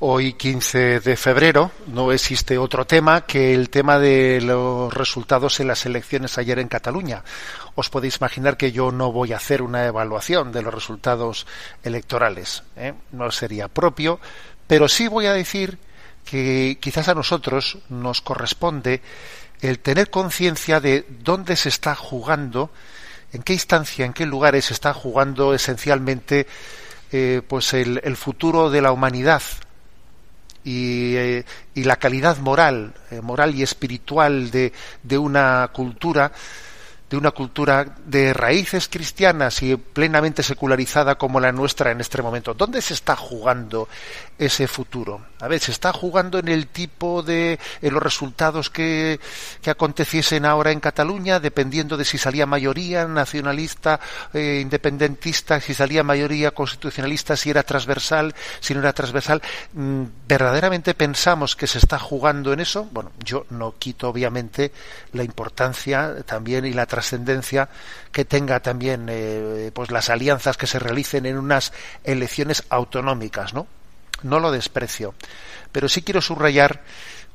Hoy, 15 de febrero, no existe otro tema que el tema de los resultados en las elecciones ayer en Cataluña. Os podéis imaginar que yo no voy a hacer una evaluación de los resultados electorales. ¿eh? No sería propio, pero sí voy a decir que quizás a nosotros nos corresponde el tener conciencia de dónde se está jugando, en qué instancia, en qué lugares se está jugando esencialmente eh, pues el, el futuro de la humanidad y, eh, y la calidad moral, eh, moral y espiritual de, de una cultura, de una cultura de raíces cristianas y plenamente secularizada como la nuestra en este momento. ¿Dónde se está jugando ese futuro? A ver, se está jugando en el tipo de en los resultados que, que aconteciesen ahora en Cataluña, dependiendo de si salía mayoría nacionalista, eh, independentista, si salía mayoría constitucionalista, si era transversal, si no era transversal. Mm, ¿Verdaderamente pensamos que se está jugando en eso? Bueno, yo no quito obviamente la importancia también y la trascendencia que tenga también eh, pues las alianzas que se realicen en unas elecciones autonómicas, ¿no? No lo desprecio, pero sí quiero subrayar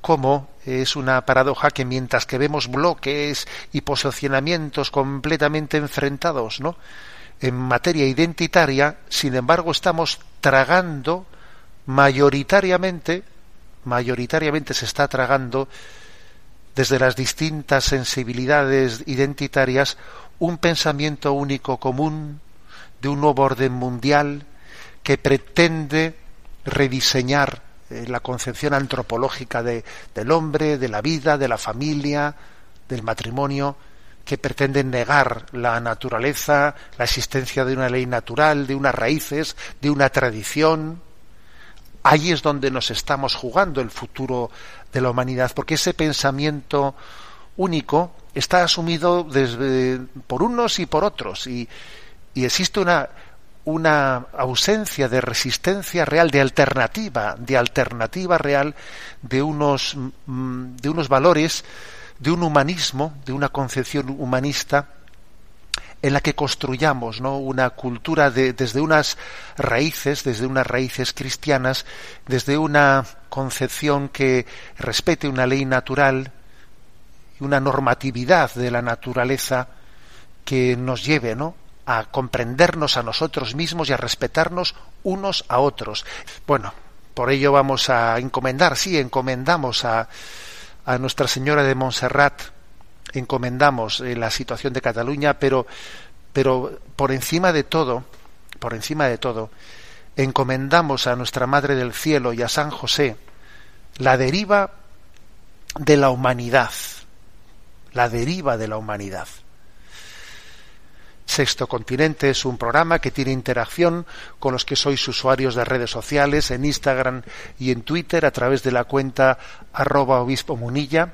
cómo es una paradoja que mientras que vemos bloques y posicionamientos completamente enfrentados, ¿no? En materia identitaria, sin embargo, estamos tragando mayoritariamente, mayoritariamente se está tragando desde las distintas sensibilidades identitarias un pensamiento único común de un nuevo orden mundial que pretende rediseñar eh, la concepción antropológica de, del hombre, de la vida, de la familia, del matrimonio, que pretende negar la naturaleza, la existencia de una ley natural, de unas raíces, de una tradición. Ahí es donde nos estamos jugando el futuro de la humanidad, porque ese pensamiento único está asumido desde, por unos y por otros, y, y existe una, una ausencia de resistencia real, de alternativa, de alternativa real de unos, mm, de unos valores, de un humanismo, de una concepción humanista en la que construyamos ¿no? una cultura de, desde unas raíces, desde unas raíces cristianas, desde una concepción que respete una ley natural y una normatividad de la naturaleza que nos lleve ¿no? A comprendernos a nosotros mismos y a respetarnos unos a otros. Bueno, por ello vamos a encomendar, sí, encomendamos a, a Nuestra Señora de Montserrat, encomendamos eh, la situación de Cataluña, pero, pero por encima de todo, por encima de todo, encomendamos a Nuestra Madre del Cielo y a San José la deriva de la humanidad, la deriva de la humanidad. Sexto Continente es un programa que tiene interacción con los que sois usuarios de redes sociales en Instagram y en Twitter a través de la cuenta arroba obispo munilla,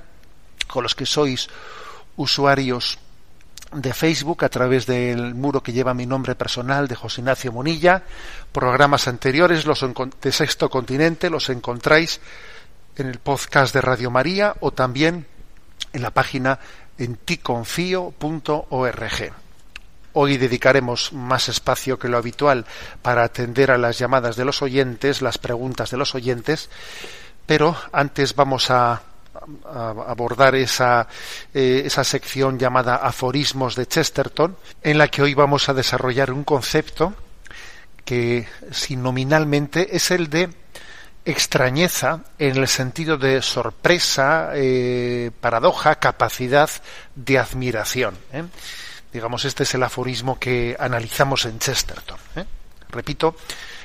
con los que sois usuarios de Facebook a través del muro que lleva mi nombre personal de José Ignacio Monilla. Programas anteriores los de Sexto Continente los encontráis en el podcast de Radio María o también en la página en ticonfio.org. Hoy dedicaremos más espacio que lo habitual para atender a las llamadas de los oyentes, las preguntas de los oyentes, pero antes vamos a, abordar esa, eh, esa sección llamada Aforismos de Chesterton, en la que hoy vamos a desarrollar un concepto que, si nominalmente, es el de extrañeza en el sentido de sorpresa, eh, paradoja, capacidad de admiración. ¿eh? Digamos, este es el aforismo que analizamos en Chesterton. ¿eh? Repito,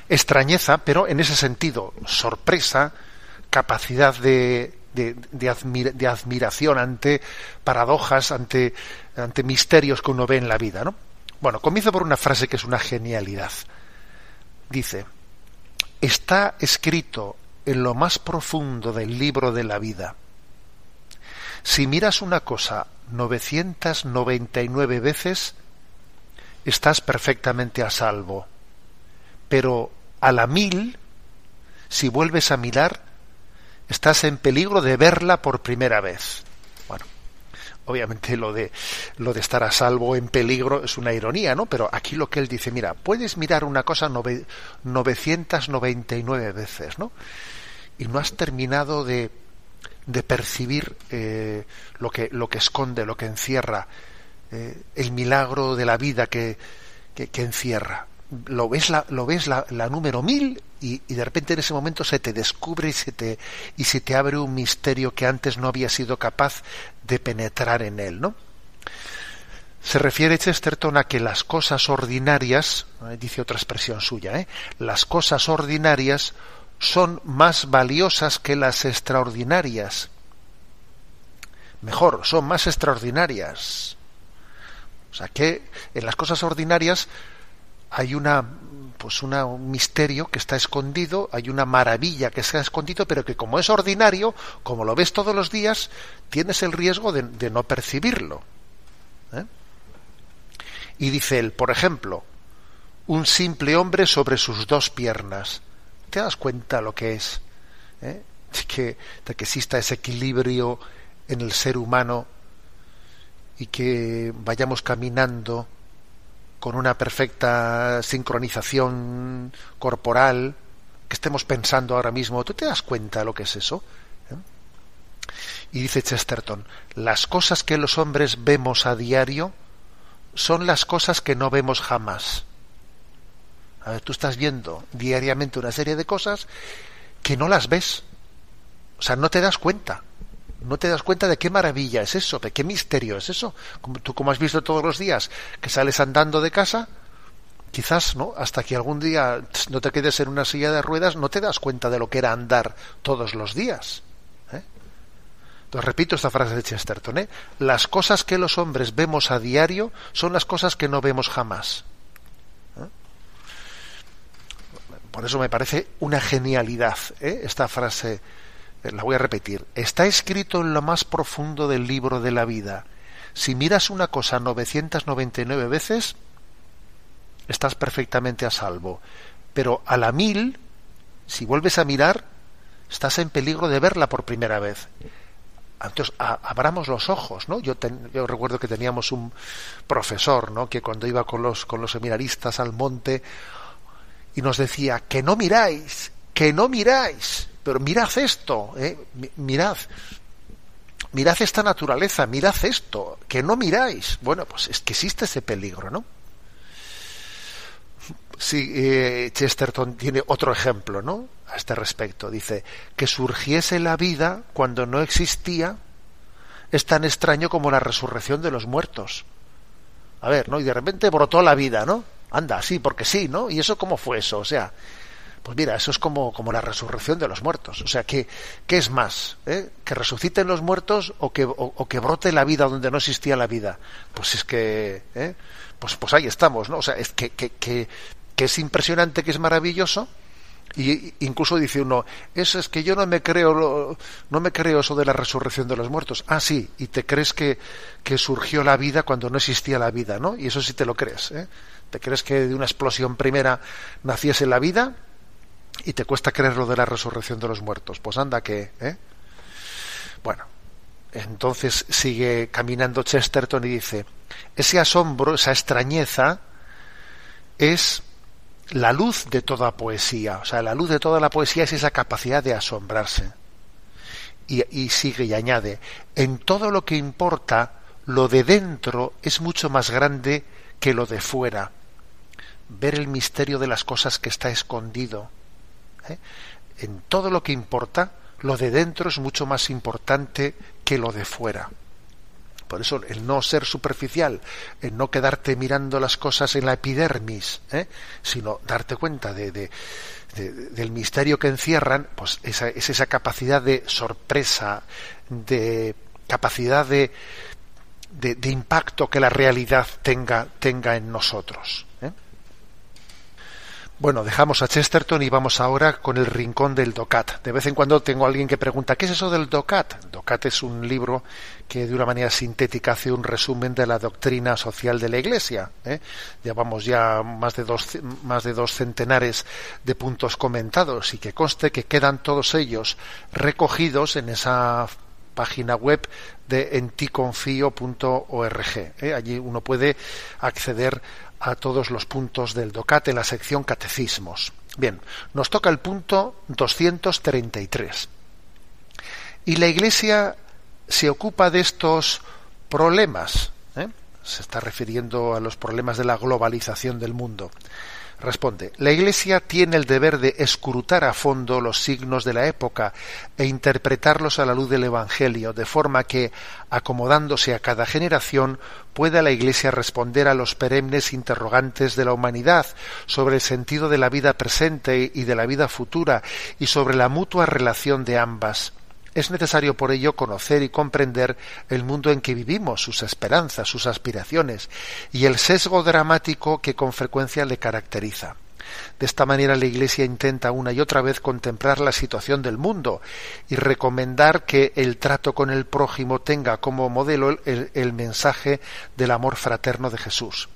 extrañeza, pero en ese sentido, sorpresa, capacidad de, de, de, admiración ante paradojas, ante, ante misterios que uno ve en la vida. ¿no? Bueno, comienzo por una frase que es una genialidad. Dice, está escrito en lo más profundo del libro de la vida. Si miras una cosa 999 veces, estás perfectamente a salvo. Pero a la mil, si vuelves a mirar, estás en peligro de verla por primera vez. Bueno, obviamente lo de lo de estar a salvo en peligro es una ironía, ¿no? Pero aquí lo que él dice, mira, puedes mirar una cosa 999 veces, ¿no? Y no has terminado de de percibir eh, lo, que, lo que esconde, lo que encierra, eh, el milagro de la vida que, que, encierra. Lo ves, la, lo ves la, número mil y, y, de repente en ese momento se te descubre y se te, y se te abre un misterio que antes no había sido capaz de penetrar en él, ¿no? Se refiere Chesterton a que las cosas ordinarias, dice otra expresión suya, ¿eh? las cosas ordinarias son más valiosas que las extraordinarias. Mejor, son más extraordinarias. O sea que en las cosas ordinarias hay una pues una, un misterio que está escondido, hay una maravilla que está escondido, pero que como es ordinario, como lo ves todos los días, tienes el riesgo de, no percibirlo. ¿eh? Y dice él, por ejemplo, un simple hombre sobre sus dos piernas te das cuenta lo que es, ¿eh? que, que exista ese equilibrio en el ser humano y que vayamos caminando con una perfecta sincronización corporal, que estemos pensando ahora mismo, ¿tú te das cuenta de lo que es eso? ¿Eh? Y dice Chesterton, las cosas que los hombres vemos a diario son las cosas que no vemos jamás. A ver, tú estás viendo diariamente una serie de cosas que no las ves. O sea, no te das cuenta. No te das cuenta de qué maravilla es eso, de qué misterio es eso. Tú como has visto todos los días que sales andando de casa, quizás, ¿no? Hasta que algún día no te quedes en una silla de ruedas, no te das cuenta de lo que era andar todos los días. ¿eh? Entonces repito esta frase de Chesterton, ¿eh? Las cosas que los hombres vemos a diario son las cosas que no vemos jamás. Por eso me parece una genialidad ¿eh? esta frase. Eh, la voy a repetir. Está escrito en lo más profundo del libro de la vida. Si miras una cosa 999 veces, estás perfectamente a salvo. Pero a la mil, si vuelves a mirar, estás en peligro de verla por primera vez. Entonces, abramos los ojos, ¿no? Yo, yo, recuerdo que teníamos un profesor, ¿no? Que cuando iba con los, con los seminaristas al monte, y nos decía que no miráis, que no miráis, pero mirad esto, ¿eh? mirad, mirad esta naturaleza, mirad esto, que no miráis. Bueno, pues es que existe ese peligro, ¿no? Sí, eh, Chesterton tiene otro ejemplo, ¿no? A este respecto. Dice, que surgiese la vida cuando no existía es tan extraño como la resurrección de los muertos. A ver, ¿no? Y de repente brotó la vida, ¿no? Anda, sí, porque sí, ¿no? ¿Y eso cómo fue eso? O sea, pues mira, eso es como, como la resurrección de los muertos. O sea, ¿qué, qué es más? ¿Eh? ¿Que resuciten los muertos o que, o, que brote la vida donde no existía la vida? Pues es que, ¿eh? pues, pues ahí estamos, ¿no? O sea, es que, que, que, que es impresionante, que es maravilloso Y incluso dice uno, eso es que yo no me creo, no me creo eso de la resurrección de los muertos. Ah, sí, y te crees que, que surgió la vida cuando no existía la vida, ¿no? Y eso sí te lo crees, ¿eh? ¿Te crees que de una explosión primera naciese la vida? Y te cuesta creer lo de la resurrección de los muertos. Pues anda que, ¿eh? Bueno, entonces sigue caminando Chesterton y dice, ese asombro, esa extrañeza, es la luz de toda poesía. O sea, la luz de toda la poesía es esa capacidad de asombrarse. Y, sigue y añade, en todo lo que importa, lo de dentro es mucho más grande que lo de fuera. Ver el misterio de las cosas que está escondido. ¿eh? En todo lo que importa, lo de dentro es mucho más importante que lo de fuera. Por eso el no ser superficial, el no quedarte mirando las cosas en la epidermis, ¿eh? sino darte cuenta de, del misterio que encierran, pues esa, es esa capacidad de sorpresa, de capacidad de, de, impacto que la realidad tenga, tenga en nosotros. Bueno, dejamos a Chesterton y vamos ahora con el rincón del DOCAT. De vez en cuando tengo a alguien que pregunta, ¿qué es eso del DOCAT? DOCAT es un libro que de una manera sintética hace un resumen de la doctrina social de la Iglesia. ¿eh? Llevamos ya más de, dos, más de dos centenares de puntos comentados y que conste que quedan todos ellos recogidos en esa página web de enticonfio.org. ¿eh? Allí uno puede acceder a todos los puntos del DOCAT en la sección Catecismos. Bien, nos toca el punto 233. Y la Iglesia se ocupa de estos problemas. ¿eh? Se está refiriendo a los problemas de la globalización del mundo. Responde, la Iglesia tiene el deber de escrutar a fondo los signos de la época e interpretarlos a la luz del Evangelio, de forma que, acomodándose a cada generación, pueda la Iglesia responder a los perennes interrogantes de la humanidad sobre el sentido de la vida presente y de la vida futura y sobre la mutua relación de ambas. Es necesario por ello conocer y comprender el mundo en que vivimos, sus esperanzas, sus aspiraciones y el sesgo dramático que con frecuencia le caracteriza. De esta manera la Iglesia intenta una y otra vez contemplar la situación del mundo y recomendar que el trato con el prójimo tenga como modelo el, el mensaje del amor fraterno de Jesús.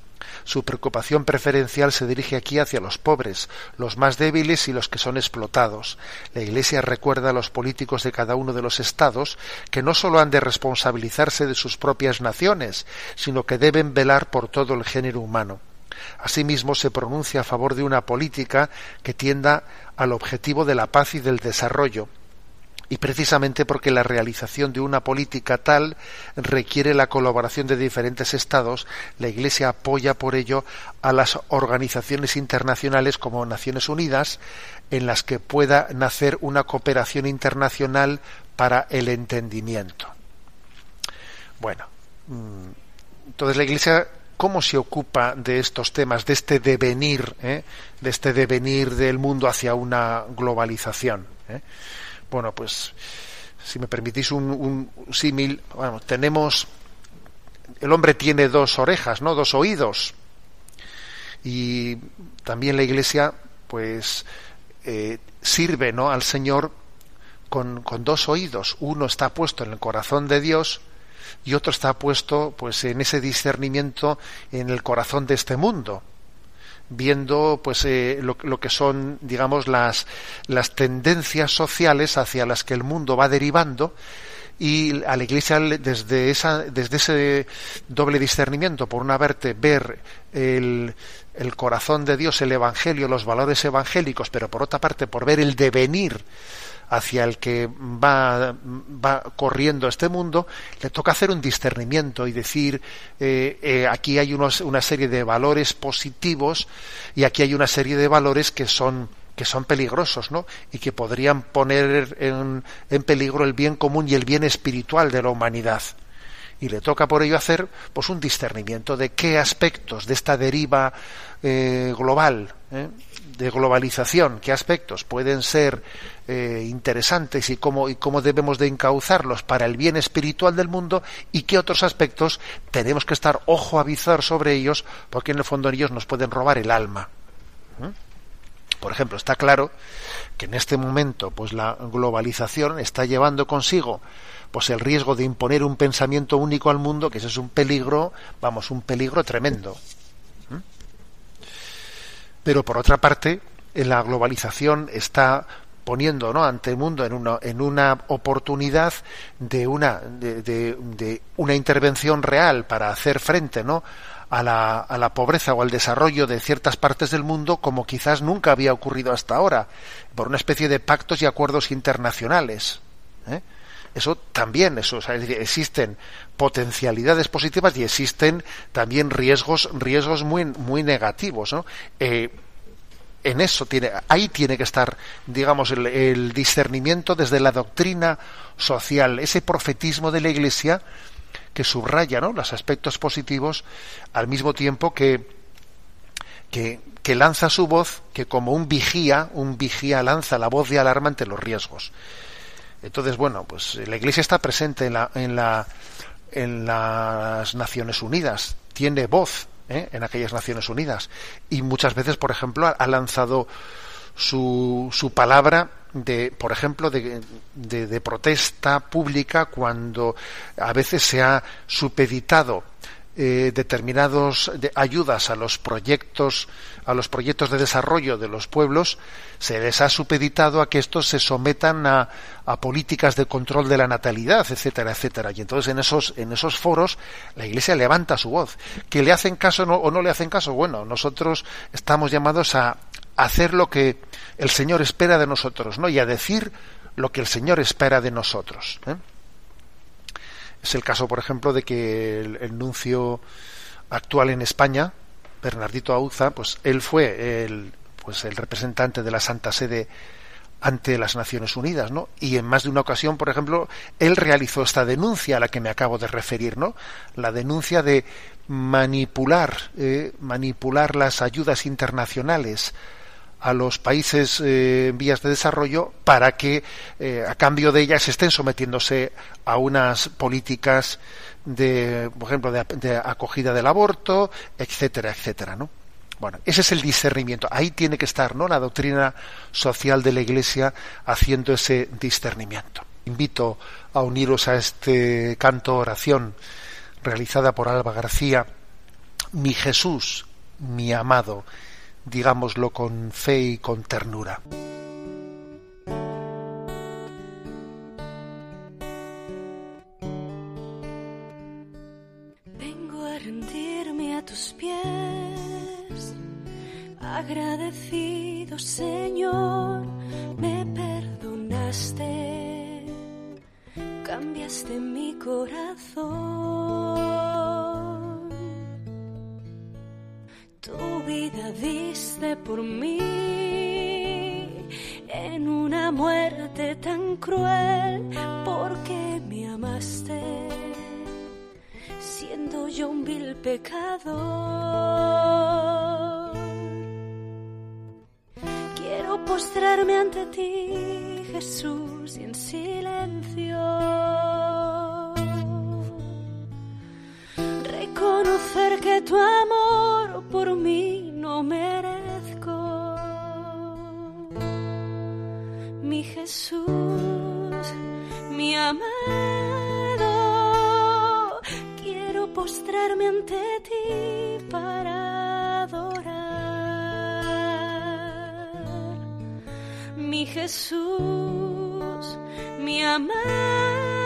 Su preocupación preferencial se dirige aquí hacia los pobres, los más débiles y los que son explotados. La Iglesia recuerda a los políticos de cada uno de los estados que no sólo han de responsabilizarse de sus propias naciones, sino que deben velar por todo el género humano. Asimismo, se pronuncia a favor de una política que tienda al objetivo de la paz y del desarrollo, y precisamente porque la realización de una política tal requiere la colaboración de diferentes estados, la Iglesia apoya por ello a las organizaciones internacionales como Naciones Unidas, en las que pueda nacer una cooperación internacional para el entendimiento. Bueno, mm, entonces la Iglesia cómo se ocupa de estos temas, de este devenir, eh? de este devenir del mundo hacia una globalización. Eh? Bueno, pues si me permitís un, símil, bueno, tenemos, el hombre tiene dos orejas, ¿no? Dos oídos. Y también la Iglesia, pues, eh, sirve, ¿no? Al Señor con, con dos oídos. Uno está puesto en el corazón de Dios y otro está puesto, pues, en ese discernimiento en el corazón de este mundo viendo pues eh, lo, que son digamos las las tendencias sociales hacia las que el mundo va derivando y a la iglesia desde esa desde ese doble discernimiento por una parte ver el, el corazón de Dios el evangelio los valores evangélicos pero por otra parte por ver el devenir hacia el que va, corriendo este mundo, le toca hacer un discernimiento y decir, eh, eh, aquí hay una serie de valores positivos y aquí hay una serie de valores que son que son peligrosos, ¿no? Y que podrían poner en peligro el bien común y el bien espiritual de la humanidad y le toca por ello hacer pues un discernimiento de qué aspectos de esta deriva eh, global eh, de globalización qué aspectos pueden ser eh, interesantes y cómo y cómo debemos de encauzarlos para el bien espiritual del mundo y qué otros aspectos tenemos que estar ojo a sobre ellos porque en el fondo ellos nos pueden robar el alma. Por ejemplo, está claro que en este momento pues la globalización está llevando consigo pues el riesgo de imponer un pensamiento único al mundo, que ese es un peligro, vamos, un peligro tremendo. ¿Mm? Pero por otra parte, en la globalización está poniendo ¿no? ante el mundo en una, en una oportunidad de una, de, de- una intervención real para hacer frente ¿no? a, la, a la pobreza o al desarrollo de ciertas partes del mundo como quizás nunca había ocurrido hasta ahora, por una especie de pactos y acuerdos internacionales. ¿eh? Eso también, eso, es decir, existen potencialidades positivas y existen también riesgos, riesgos muy, muy negativos, ¿no? Eh, en eso tiene, ahí tiene que estar, digamos, el, el discernimiento desde la doctrina social, ese profetismo de la Iglesia que subraya ¿no? los aspectos positivos al mismo tiempo que, que, que lanza su voz, que como un vigía, un vigía lanza la voz de alarma ante los riesgos. Entonces, bueno, pues la Iglesia está presente en, la, en, la, en las Naciones Unidas, tiene voz ¿eh? en aquellas Naciones Unidas y muchas veces, por ejemplo, ha, lanzado su, su palabra de, por ejemplo, de protesta pública cuando a veces se ha supeditado eh, determinados de ayudas a los proyectos a los proyectos de desarrollo de los pueblos se les ha supeditado a que estos se sometan a, a políticas de control de la natalidad etcétera etcétera. Y entonces en esos en esos foros la iglesia levanta su voz. Que le hacen caso o no le hacen caso bueno nosotros estamos llamados a hacer lo que el Señor espera de nosotros no y a decir lo que el Señor espera de nosotros ¿eh? Es el caso, por ejemplo, de que el, nuncio actual en España, Bernardito Auza, pues él fue el, pues el representante de la Santa Sede ante las Naciones Unidas, ¿no? Y en más de una ocasión, por ejemplo, él realizó esta denuncia a la que me acabo de referir, ¿no? La denuncia de manipular, eh, manipular las ayudas internacionales a los países eh, en vías de desarrollo para que eh, a cambio de ellas estén sometiéndose a unas políticas de por ejemplo de, de, acogida del aborto etcétera etcétera no bueno ese es el discernimiento. Ahí tiene que estar no la doctrina social de la iglesia haciendo ese discernimiento. Invito a uniros a este canto oración realizada por Alba García. Mi Jesús mi amado digámoslo con fe y con ternura. Vengo a rendirme a tus pies, agradecido Señor, me perdonaste, cambiaste mi corazón vida diste por mí en una muerte tan cruel porque me amaste siendo yo un vil pecador. Quiero postrarme ante ti Jesús y en silencio. Reconocer que tu amor por mí no merezco. Mi Jesús, mi amado, quiero postrarme ante ti para adorar. Mi Jesús, mi amado,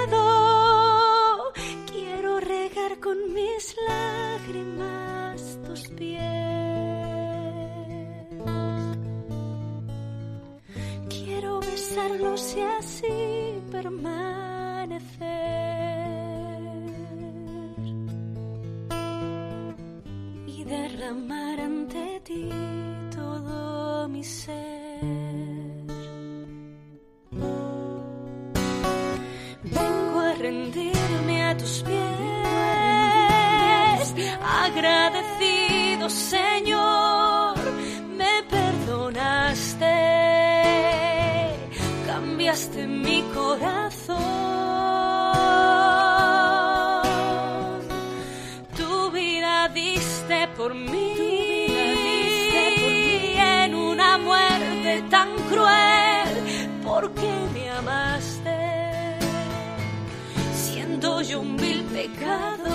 Y permanecer y derramar ante ti todo mi ser. Vengo a rendirme a tus pies, agradecido vida diste por mí, en una muerte cruel, porque me amaste, siendo yo un vil pecado.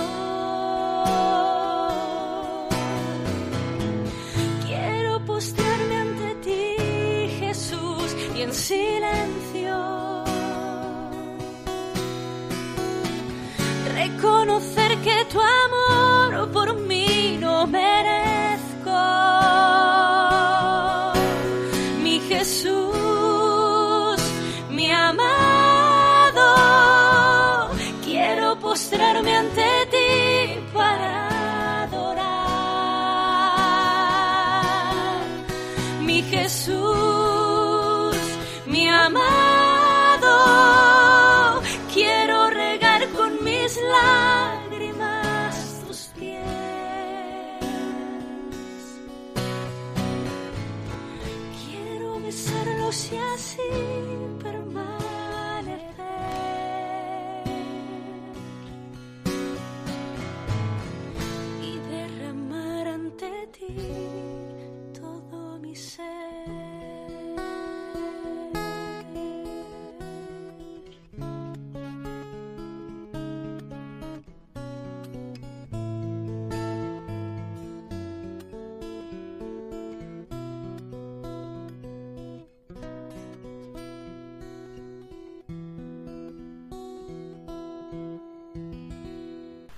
Quiero postrarme ante ti, Jesús, y en silencio reconocer que tu amor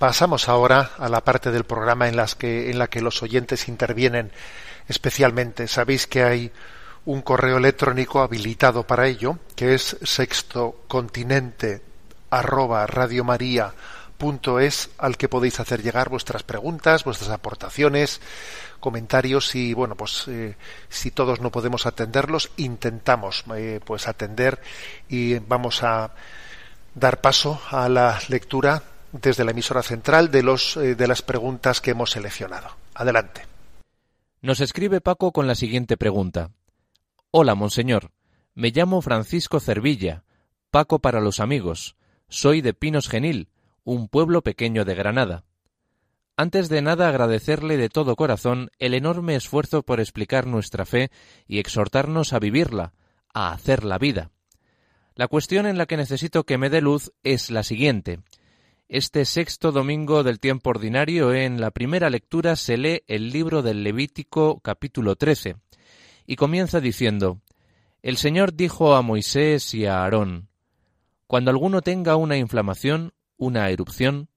Pasamos ahora a la parte del programa en, las que, en la que los oyentes intervienen especialmente. Sabéis que hay un correo electrónico habilitado para ello, que es sextocontinente al que podéis hacer llegar vuestras preguntas, vuestras aportaciones, comentarios y bueno pues eh, si todos no podemos atenderlos intentamos eh, pues atender y vamos a dar paso a la lectura desde la emisora central de los eh, de las preguntas que hemos seleccionado. Adelante. Nos escribe Paco con la siguiente pregunta. Hola, monseñor. Me llamo Francisco Cervilla, Paco para los amigos. Soy de Pinos Genil, un pueblo pequeño de Granada. Antes de nada agradecerle de todo corazón el enorme esfuerzo por explicar nuestra fe y exhortarnos a vivirla, a hacer la vida. La cuestión en la que necesito que me dé luz es la siguiente. Este sexto domingo del tiempo ordinario en la primera lectura se lee el libro del Levítico capítulo 13 y comienza diciendo El Señor dijo a Moisés y a Aarón Cuando alguno tenga una inflamación, una erupción,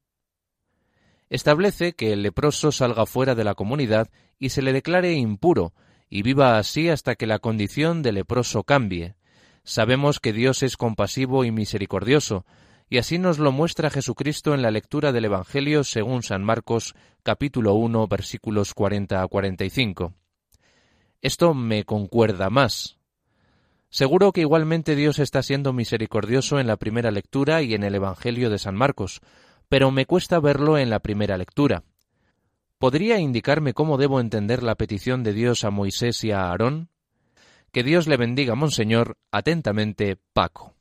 establece que el leproso salga fuera de la comunidad y se le declare impuro y viva así hasta que la condición de leproso cambie. Sabemos que Dios es compasivo y misericordioso, y así nos lo muestra Jesucristo en la lectura del Evangelio según San Marcos capítulo 1 versículos 40 a 45. Esto me concuerda más. Seguro que igualmente Dios está siendo misericordioso en la primera lectura y en el Evangelio de San Marcos, pero me cuesta verlo en la primera lectura. ¿Podría indicarme cómo debo entender la petición de Dios a Moisés y a Aarón? Que Dios le bendiga, Monseñor. Atentamente, Paco.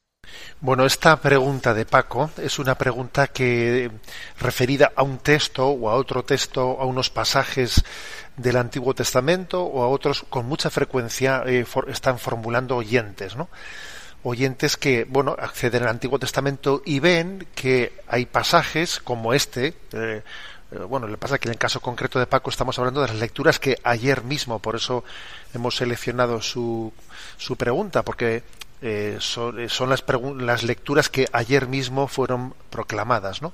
Bueno, esta pregunta de Paco es una pregunta que referida a un texto o a otro texto, a unos pasajes del Antiguo Testamento o a otros con mucha frecuencia eh, están formulando oyentes, ¿no? Oyentes que, bueno, acceden al Antiguo Testamento y ven que hay pasajes como este, eh, bueno, le pasa que en el caso concreto de Paco estamos hablando de las lecturas que ayer mismo, por eso hemos seleccionado su, su pregunta, porque eh, son, son las, lecturas que ayer mismo fueron proclamadas, ¿no?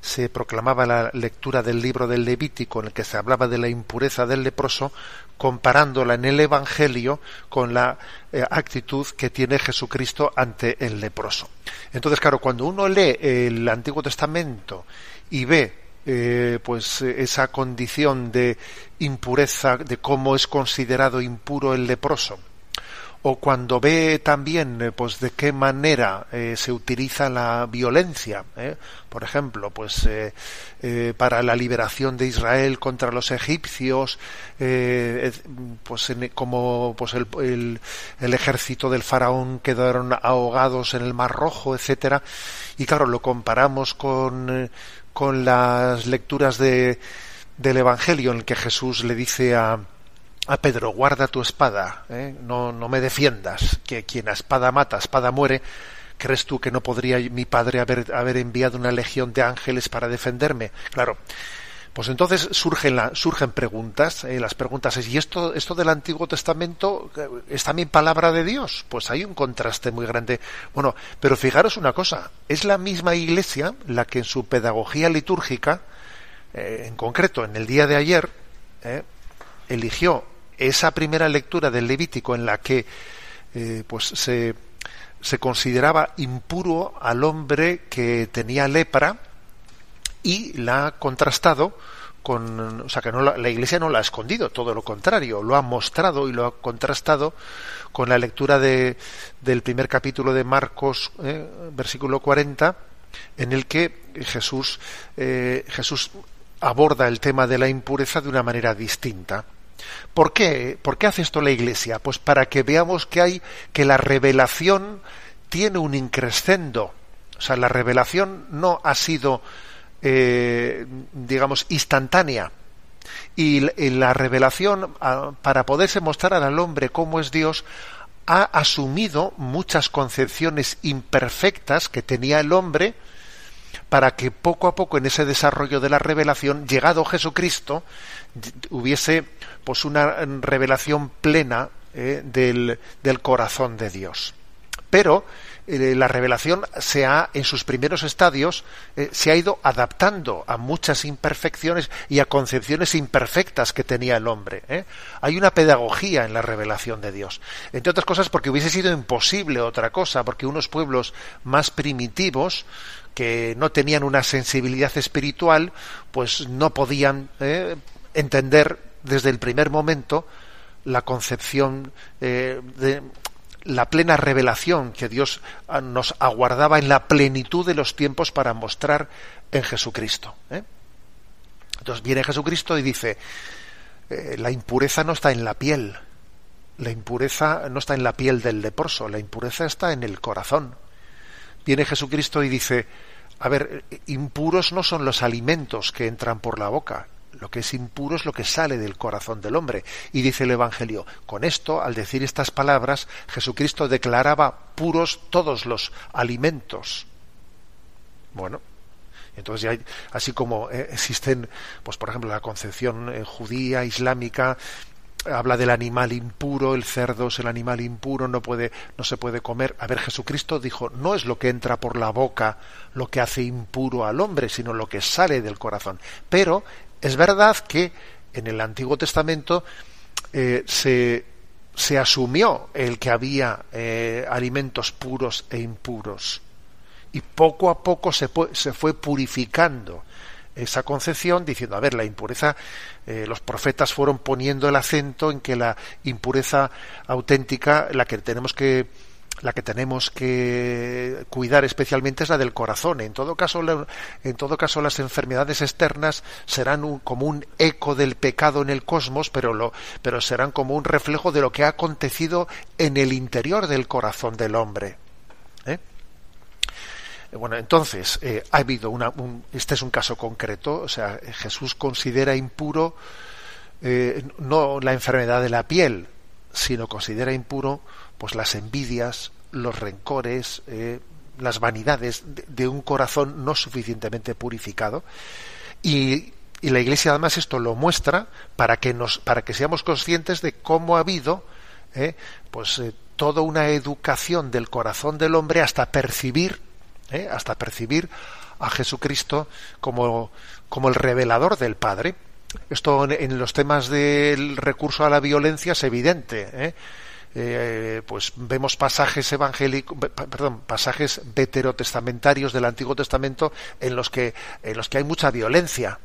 Se proclamaba la lectura del libro del Levítico en el que se hablaba de la impureza del leproso, comparándola en el Evangelio con la eh, actitud que tiene Jesucristo ante el leproso. Entonces, claro, cuando uno lee el Antiguo Testamento y ve eh, pues esa condición de impureza, de cómo es considerado impuro el leproso, o cuando ve también eh, pues de qué manera eh, se utiliza la violencia ¿eh? por ejemplo pues para la liberación de Israel contra los egipcios pues en, como pues el, el, el, ejército del faraón quedaron ahogados en el mar rojo etcétera y claro lo comparamos con con las lecturas de del evangelio en el que Jesús le dice a a Pedro, guarda tu espada, ¿eh? no, no me defiendas, que quien a espada mata, a espada muere, ¿crees tú que no podría mi padre haber, haber enviado una legión de ángeles para defenderme? Claro, pues entonces surgen, surgen preguntas, eh, las preguntas es, ¿y esto, esto del Antiguo Testamento eh, es también palabra de Dios? Pues hay un contraste muy grande. Bueno, pero fijaros una cosa, es la misma Iglesia la que en su pedagogía litúrgica, en concreto en el día de ayer, eligió esa primera lectura del Levítico en la que pues se, se consideraba impuro al hombre que tenía lepra, y la ha contrastado con, o sea, que no la, Iglesia no la ha escondido, todo lo contrario, lo ha mostrado y lo ha contrastado con la lectura de, del primer capítulo de Marcos, eh, versículo 40, en el que Jesús, eh, Jesús aborda el tema de la impureza de una manera distinta. ¿Por qué? ¿Por qué hace esto la Iglesia? Pues para que veamos que hay que la revelación tiene un increscendo. O sea, la revelación no ha sido eh, digamos, instantánea. Y la revelación, para poderse mostrar al hombre cómo es Dios, ha asumido muchas concepciones imperfectas que tenía el hombre para que poco a poco en ese desarrollo de la revelación, llegado Jesucristo, hubiese pues una revelación plena eh, del, del corazón de Dios. Pero eh, la revelación se ha, en sus primeros estadios, eh, se ha ido adaptando a muchas imperfecciones y a concepciones imperfectas que tenía el hombre. Hay una pedagogía en la revelación de Dios. Entre otras cosas porque hubiese sido imposible otra cosa, porque unos pueblos más primitivos, que no tenían una sensibilidad espiritual, pues no podían entender desde el primer momento la concepción de, la plena revelación que Dios ah, nos aguardaba en la plenitud de los tiempos para mostrar en Jesucristo. ¿eh? Entonces viene Jesucristo y dice, eh, la impureza no está en la piel, la impureza no está en la piel del leproso, la impureza está en el corazón. Viene Jesucristo y dice, a ver, impuros no son los alimentos que entran por la boca, lo que es impuro es lo que sale del corazón del hombre. Y dice el Evangelio, con esto, al decir estas palabras, Jesucristo declaraba puros todos los alimentos. Bueno, entonces ya así como eh, existen, pues por ejemplo, la concepción eh, judía, islámica, habla del animal impuro, el cerdo es el animal impuro, no puede, no se puede comer. A ver, Jesucristo dijo, no es lo que entra por la boca lo que hace impuro al hombre, sino lo que sale del corazón. Pero es verdad que en el Antiguo Testamento eh, se, se, asumió el que había eh, alimentos puros e impuros. Y poco a poco se, se, fue purificando esa concepción diciendo, a ver, la impureza, eh, los profetas fueron poniendo el acento en que la impureza auténtica, la que tenemos que la que tenemos que cuidar especialmente es la del corazón. En todo caso, en todo caso las enfermedades externas serán como un eco del pecado en el cosmos, pero, lo, pero serán como un reflejo de lo que ha acontecido en el interior del corazón del hombre. ¿eh? Bueno, entonces, eh, ha habido una, un, este es un caso concreto, o sea, Jesús considera impuro eh, no la enfermedad de la piel, sino considera impuro pues las envidias, los rencores, eh, las vanidades de, un corazón no suficientemente purificado. Y, la Iglesia además esto lo muestra para que nos, para que seamos conscientes de cómo ha habido, eh, pues eh, toda una educación del corazón del hombre hasta percibir, hasta percibir a Jesucristo como, como el revelador del Padre. Esto en, los temas del recurso a la violencia es evidente. Pues vemos pasajes evangélicos, perdón, pasajes veterotestamentarios del Antiguo Testamento en los que en los que hay mucha violencia.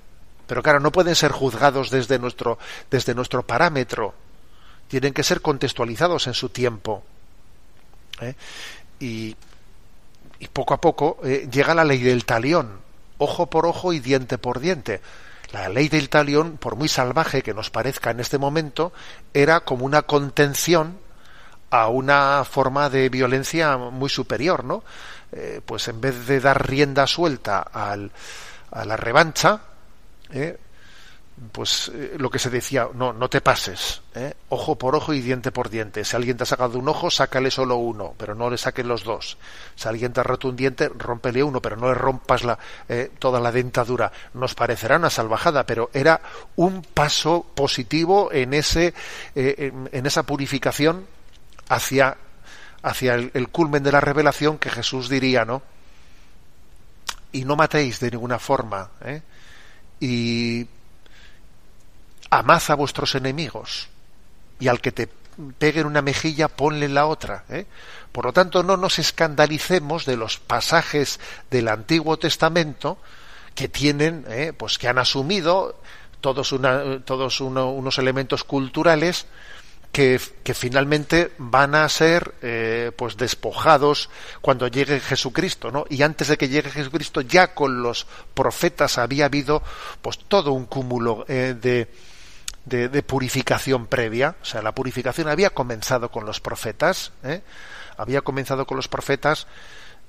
Pero claro, no pueden ser juzgados desde nuestro desde nuestro parámetro. Tienen que ser contextualizados en su tiempo. ¿eh? Y, y, poco a poco eh, llega la ley del talión, ojo por ojo y diente por diente. La ley del talión, por muy salvaje que nos parezca en este momento, era como una contención a una forma de violencia muy superior, ¿no? Eh, pues en vez de dar rienda suelta al, a la revancha, ¿eh? pues eh, lo que se decía, no, no te pases, ¿eh? ojo por ojo y diente por diente. Si alguien te ha sacado un ojo, sácale solo uno, pero no le saques los dos. Si alguien te ha roto un diente, rómpele uno, pero no le rompas la, eh, toda la dentadura. Nos parecerá una salvajada, pero era un paso positivo en ese, en, en, esa purificación hacia, hacia el, culmen de la revelación que Jesús diría, ¿no? Y no matéis de ninguna forma, ¿eh? y amad a vuestros enemigos y al que te pegue en una mejilla ponle la otra. ¿eh? Por lo tanto, no nos escandalicemos de los pasajes del Antiguo Testamento que tienen, ¿eh? pues que han asumido todos, una, todos uno, unos elementos culturales que, finalmente van a ser eh, pues despojados cuando llegue Jesucristo, ¿no? Y antes de que llegue Jesucristo, ya con los profetas había habido pues todo un cúmulo eh, de, de, de, purificación previa. O sea, la purificación había comenzado con los profetas, ¿eh? había comenzado con los profetas,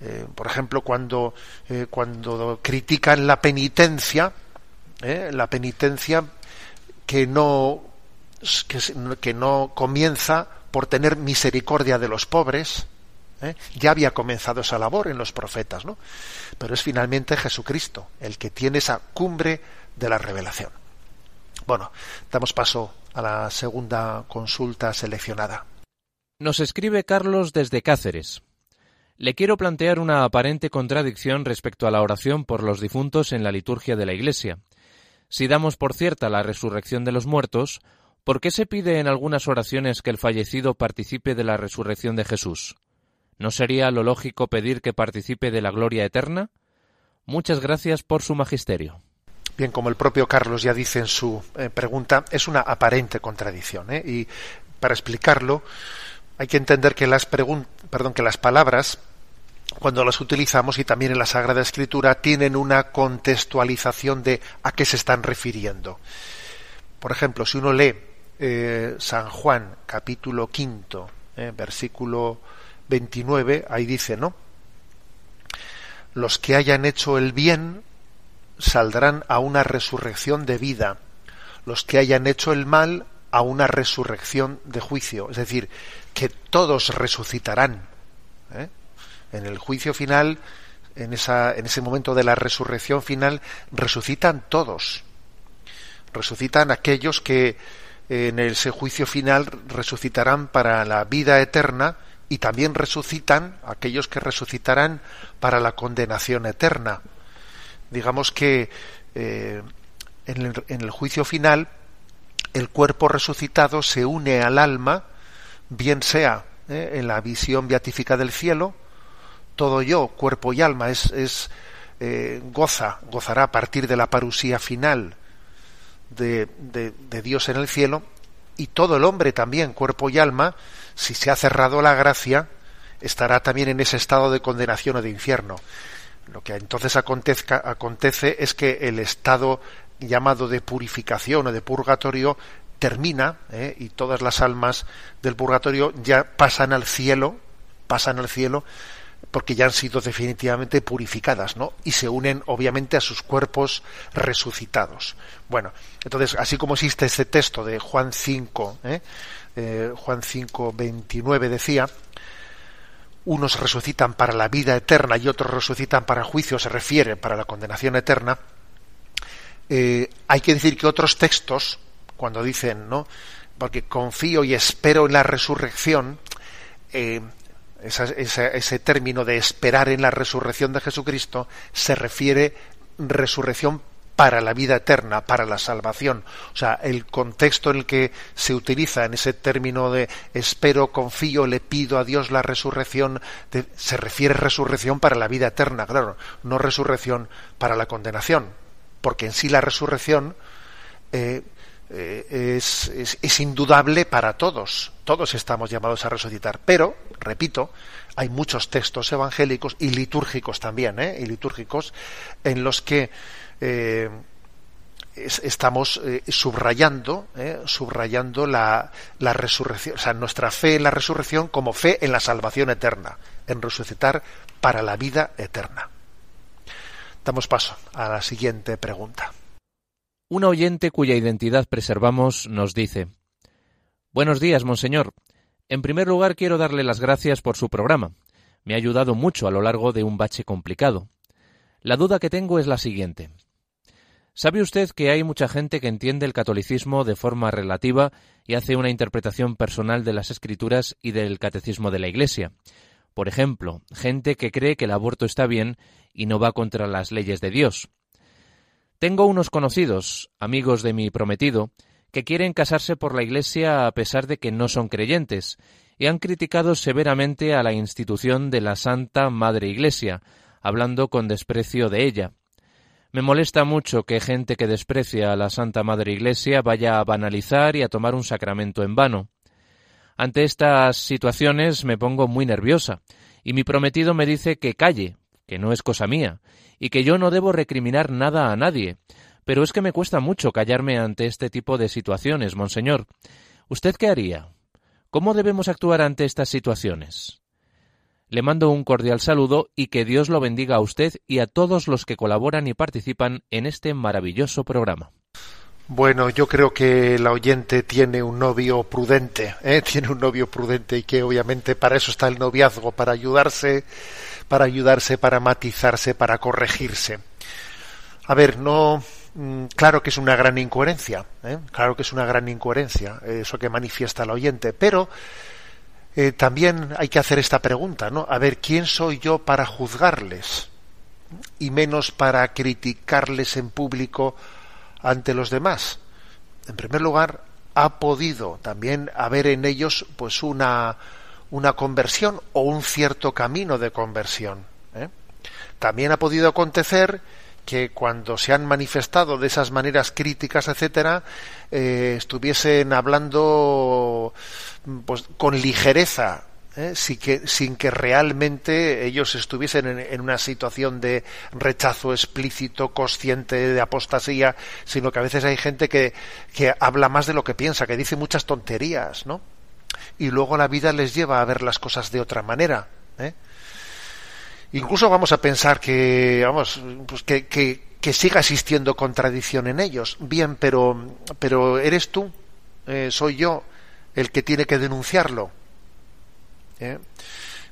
eh, por ejemplo, cuando, eh, cuando critican la penitencia, la penitencia que no, que, no comienza por tener misericordia de los pobres, ya había comenzado esa labor en los profetas, ¿no? Pero es finalmente Jesucristo el que tiene esa cumbre de la revelación. Bueno, damos paso a la segunda consulta seleccionada. Nos escribe Carlos desde Cáceres. Le quiero plantear una aparente contradicción respecto a la oración por los difuntos en la liturgia de la Iglesia. Si damos por cierta la resurrección de los muertos, ¿por qué se pide en algunas oraciones que el fallecido participe de la resurrección de Jesús? ¿No sería lo lógico pedir que participe de la gloria eterna? Muchas gracias por su magisterio. Bien, como el propio Carlos ya dice en su eh, pregunta, es una aparente contradicción. ¿eh? Y para explicarlo, hay que entender que las, perdón, que las palabras, cuando las utilizamos y también en la Sagrada Escritura, tienen una contextualización de a qué se están refiriendo. Por ejemplo, si uno lee eh, San Juan, capítulo quinto, versículo 29, ahí dice, ¿no? Los que hayan hecho el bien saldrán a una resurrección de vida, los que hayan hecho el mal a una resurrección de juicio, es decir, que todos resucitarán. ¿eh? En el juicio final, en, esa, en ese momento de la resurrección final, resucitan todos. Resucitan aquellos que en ese juicio final resucitarán para la vida eterna y también resucitan aquellos que resucitarán para la condenación eterna. Digamos que eh, en, el, juicio final el cuerpo resucitado se une al alma, bien sea eh, en la visión beatífica del cielo, todo yo, cuerpo y alma, es, es eh, goza, gozará a partir de la parusía final de, de, Dios en el cielo, y todo el hombre también, cuerpo y alma, si se ha cerrado la gracia, estará también en ese estado de condenación o de infierno. Lo que entonces acontezca, acontece es que el estado llamado de purificación o de purgatorio termina ¿eh? y todas las almas del purgatorio ya pasan al cielo, pasan al cielo porque ya han sido definitivamente purificadas, ¿no? Y se unen obviamente a sus cuerpos resucitados. Bueno, entonces, así como existe este texto de Juan 5, ¿eh? Eh, Juan 5, 29 decía, unos resucitan para la vida eterna y otros resucitan para juicio, se refiere para la condenación eterna, eh, hay que decir que otros textos, cuando dicen, ¿no? Porque confío y espero en la resurrección, eh, ese término de esperar en la resurrección de Jesucristo se refiere resurrección para la vida eterna, para la salvación. O sea, el contexto en el que se utiliza en ese término de espero, confío, le pido a Dios la resurrección, se refiere resurrección para la vida eterna, claro, no resurrección para la condenación, porque en sí la resurrección eh, eh, es, es, indudable para todos, todos estamos llamados a resucitar, pero, repito, hay muchos textos evangélicos y litúrgicos también, ¿eh? y litúrgicos, en los que eh, es, estamos eh, subrayando, subrayando la, la, resurrección, o sea, nuestra fe en la resurrección como fe en la salvación eterna, en resucitar para la vida eterna. Damos paso a la siguiente pregunta. Una oyente cuya identidad preservamos nos dice Buenos días, monseñor. En primer lugar, quiero darle las gracias por su programa. Me ha ayudado mucho a lo largo de un bache complicado. La duda que tengo es la siguiente. ¿Sabe usted que hay mucha gente que entiende el catolicismo de forma relativa y hace una interpretación personal de las escrituras y del catecismo de la Iglesia? Por ejemplo, gente que cree que el aborto está bien y no va contra las leyes de Dios. Tengo unos conocidos, amigos de mi prometido, que quieren casarse por la Iglesia a pesar de que no son creyentes, y han criticado severamente a la institución de la Santa Madre Iglesia, hablando con desprecio de ella. Me molesta mucho que gente que desprecia a la Santa Madre Iglesia vaya a banalizar y a tomar un sacramento en vano. Ante estas situaciones me pongo muy nerviosa, y mi prometido me dice que calle, que no es cosa mía, y que yo no debo recriminar nada a nadie. Pero es que me cuesta mucho callarme ante este tipo de situaciones, monseñor. ¿Usted qué haría? ¿Cómo debemos actuar ante estas situaciones? Le mando un cordial saludo y que Dios lo bendiga a usted y a todos los que colaboran y participan en este maravilloso programa. Bueno, yo creo que la oyente tiene un novio prudente, ¿eh? tiene un novio prudente y que obviamente para eso está el noviazgo, para ayudarse, para ayudarse, para matizarse, para corregirse. A ver, no, mm, claro que es una gran incoherencia, ¿eh? claro que es una gran incoherencia eso que manifiesta el oyente, pero eh, también hay que hacer esta pregunta, ¿no? A ver, ¿quién soy yo para juzgarles? Y menos para criticarles en público ante los demás. En primer lugar, ha podido también haber en ellos pues una, una conversión o un cierto camino de conversión. ¿eh? También ha podido acontecer que cuando se han manifestado de esas maneras críticas, etcétera, eh, estuviesen hablando pues, con ligereza, ¿eh? sin, que, sin que realmente ellos estuviesen en, en, una situación de rechazo explícito, consciente de apostasía, sino que a veces hay gente que, que habla más de lo que piensa, que dice muchas tonterías, ¿no? Y luego la vida les lleva a ver las cosas de otra manera. ¿eh? Incluso vamos a pensar que, vamos, pues que, que, que, siga existiendo contradicción en ellos. Bien, pero, pero eres tú, eh, soy yo el que tiene que denunciarlo. ¿Eh?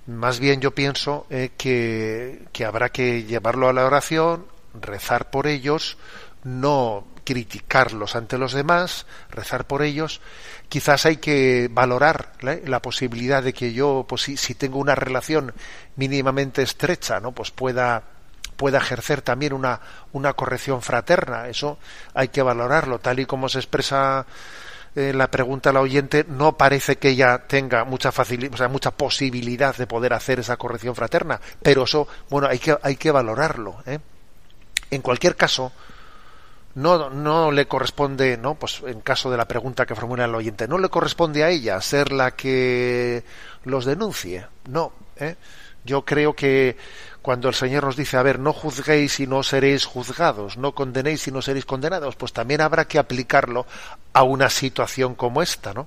Más bien yo pienso eh, que, que habrá que llevarlo a la oración, rezar por ellos, no criticarlos ante los demás, rezar por ellos. Quizás hay que valorar la posibilidad de que yo, pues si, si, tengo una relación mínimamente estrecha, no, pues pueda pueda ejercer también una, una corrección fraterna. Eso hay que valorarlo, tal y como se expresa eh, la pregunta al oyente, no parece que ella tenga mucha facilidad, o sea, mucha posibilidad de poder hacer esa corrección fraterna, pero eso, bueno, hay que, hay que valorarlo. ¿eh? En cualquier caso, no, no le corresponde, ¿no? Pues en caso de la pregunta que formula el oyente, no le corresponde a ella ser la que los denuncie. No, ¿eh? Yo creo que cuando el Señor nos dice, a ver, no juzguéis y no seréis juzgados, no condenéis y no seréis condenados, pues también habrá que aplicarlo a una situación como esta, ¿no?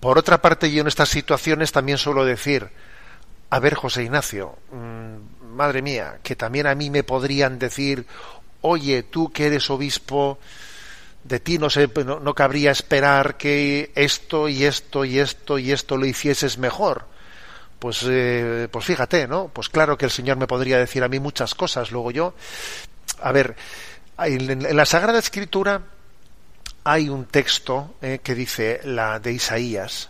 Por otra parte, yo en estas situaciones también suelo decir, a ver, José Ignacio, mmm, madre mía, que también a mí me podrían decir, oye, tú que eres obispo, de ti no, no, cabría esperar que esto y esto y esto y esto lo hicieses mejor pues, eh, pues fíjate, ¿no? Pues claro que el Señor me podría decir a mí muchas cosas. Luego yo, a ver, en, en la Sagrada Escritura hay un texto eh, que dice la de Isaías: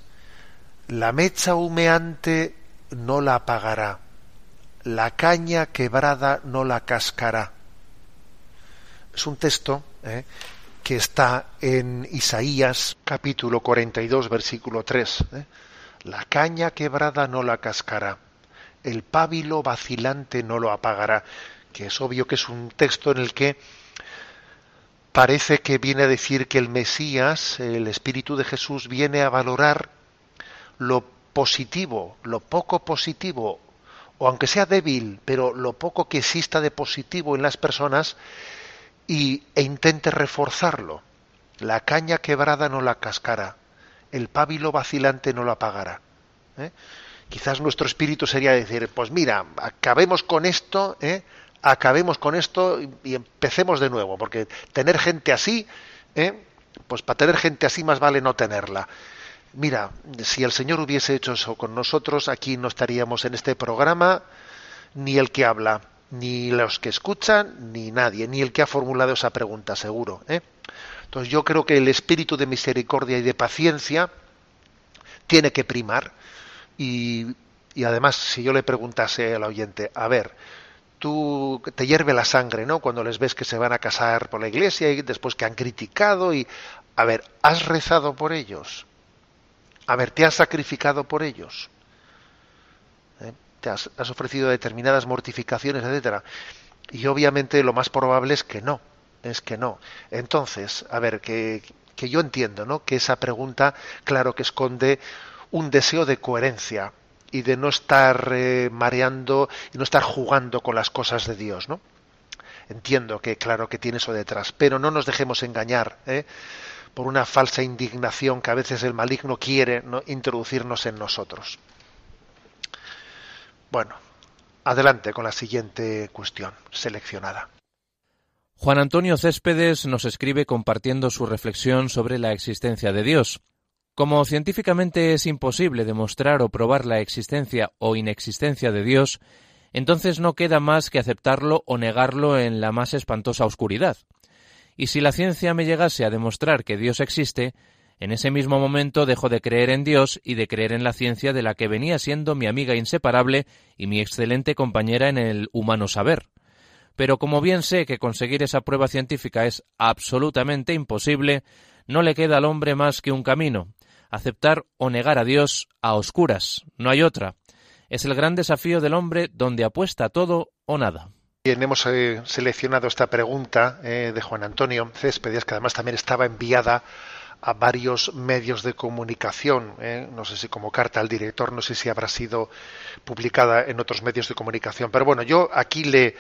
la mecha humeante no la apagará, la caña quebrada no la cascará. Es un texto eh, que está en Isaías capítulo 42, versículo 3. Eh. La caña quebrada no la cascará, el pábilo vacilante no lo apagará, que es obvio que es un texto en el que parece que viene a decir que el Mesías, el Espíritu de Jesús, viene a valorar lo positivo, lo poco positivo, o aunque sea débil, pero lo poco que exista de positivo en las personas, y, e intente reforzarlo. La caña quebrada no la cascará el pábilo vacilante no lo apagará. ¿eh? Quizás nuestro espíritu sería decir, pues mira, acabemos con esto, ¿eh? acabemos con esto y, y empecemos de nuevo, porque tener gente así, ¿eh? pues para tener gente así más vale no tenerla. Mira, si el Señor hubiese hecho eso con nosotros, aquí no estaríamos en este programa, ni el que habla, ni los que escuchan, ni nadie, ni el que ha formulado esa pregunta, seguro. ¿eh? Entonces yo creo que el espíritu de misericordia y de paciencia tiene que primar. Y, y además, si yo le preguntase al oyente, a ver, tú te hierve la sangre, ¿no? Cuando les ves que se van a casar por la iglesia y después que han criticado y, a ver, ¿has rezado por ellos? A ver, ¿te has sacrificado por ellos? ¿Te has, ofrecido determinadas mortificaciones, etcétera? Y obviamente lo más probable es que no, es que no. Entonces, a ver, que, que yo entiendo, ¿no? Que esa pregunta, claro que esconde un deseo de coherencia y de no estar eh, mareando y no estar jugando con las cosas de Dios, ¿no? Entiendo que, claro, que tiene eso detrás, pero no nos dejemos engañar ¿eh? por una falsa indignación que a veces el maligno quiere ¿no? introducirnos en nosotros. Bueno, adelante con la siguiente cuestión seleccionada. Juan Antonio Céspedes nos escribe compartiendo su reflexión sobre la existencia de Dios. Como científicamente es imposible demostrar o probar la existencia o inexistencia de Dios, entonces no queda más que aceptarlo o negarlo en la más espantosa oscuridad. Y si la ciencia me llegase a demostrar que Dios existe, en ese mismo momento dejo de creer en Dios y de creer en la ciencia de la que venía siendo mi amiga inseparable y mi excelente compañera en el humano saber. Pero como bien sé que conseguir esa prueba científica es absolutamente imposible, no le queda al hombre más que un camino, aceptar o negar a Dios a oscuras, no hay otra. Es el gran desafío del hombre donde apuesta todo o nada. Bien, hemos eh, seleccionado esta pregunta eh, de Juan Antonio Céspedes, que además también estaba enviada a varios medios de comunicación, eh, no sé si como carta al director, no sé si habrá sido publicada en otros medios de comunicación, pero bueno, yo aquí le,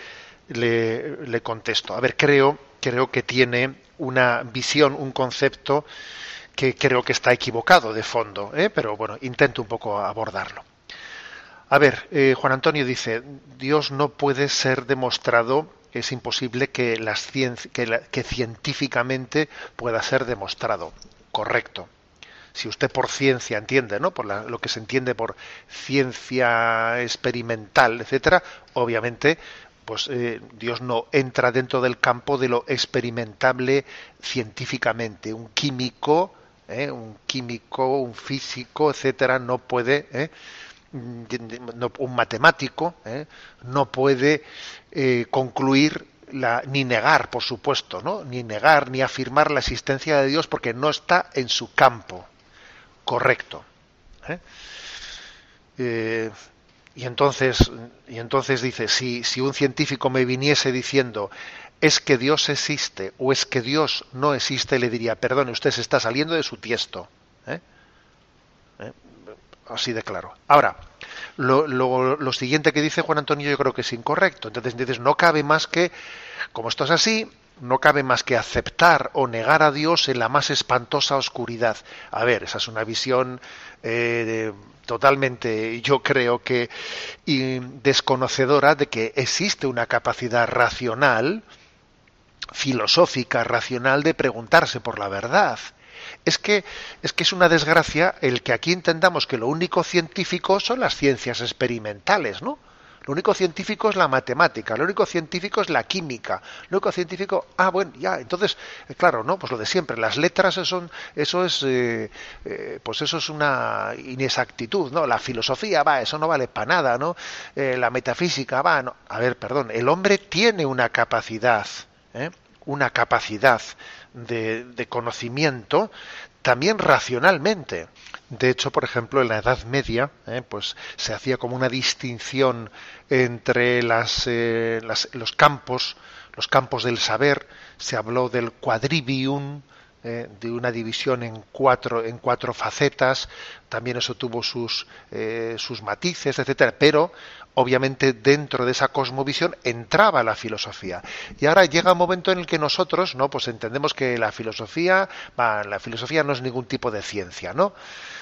le, contesto. A ver, creo, creo que tiene una visión, un concepto que creo que está equivocado de fondo, ¿eh? pero bueno, intento un poco abordarlo. A ver, eh, Juan Antonio dice, Dios no puede ser demostrado, es imposible que, la, que científicamente pueda ser demostrado. Correcto. Si usted por ciencia entiende, ¿no? Por la, lo que se entiende por ciencia experimental, etcétera, obviamente pues eh, Dios no entra dentro del campo de lo experimentable científicamente. Un químico, ¿eh? un químico, un físico, etcétera, no puede, ¿eh? No, un matemático, ¿eh? no puede eh, concluir la, ni negar, por supuesto, ¿no? ni negar ni afirmar la existencia de Dios porque no está en su campo correcto. ¿eh? Eh, y entonces, y entonces dice, si, si un científico me viniese diciendo es que Dios existe o es que Dios no existe, le diría, perdone, usted se está saliendo de su tiesto. Así de claro. Ahora, lo, lo, lo, siguiente que dice Juan Antonio yo creo que es incorrecto. Entonces, entonces no cabe más que, como esto es así, no cabe más que aceptar o negar a Dios en la más espantosa oscuridad. A ver, esa es una visión eh, totalmente, yo creo que y desconocedora de que existe una capacidad racional, filosófica, racional de preguntarse por la verdad. Es que, es que es una desgracia el que aquí entendamos que lo único científico son las ciencias experimentales, ¿no? Lo único científico es la matemática, lo único científico es la química, lo único científico, ah, bueno, ya, entonces, eh, claro, no, pues lo de siempre, las letras son, eso es, eh, eh, pues eso es una inexactitud, ¿no? La filosofía, va, eso no vale para nada, ¿no? Eh, la metafísica, va, no. A ver, perdón, el hombre tiene una capacidad, ¿eh? una capacidad de, conocimiento también racionalmente. De hecho, por ejemplo, en la Edad Media, eh, pues se hacía como una distinción entre las, eh, las, los campos, los campos del saber. Se habló del quadrivium, eh, de una división en cuatro, en cuatro facetas. También eso tuvo sus, eh, sus matices, etcétera. Pero obviamente dentro de esa cosmovisión entraba la filosofía. Y ahora llega un momento en el que nosotros, ¿no? Pues entendemos que la filosofía, la filosofía no es ningún tipo de ciencia, ¿no?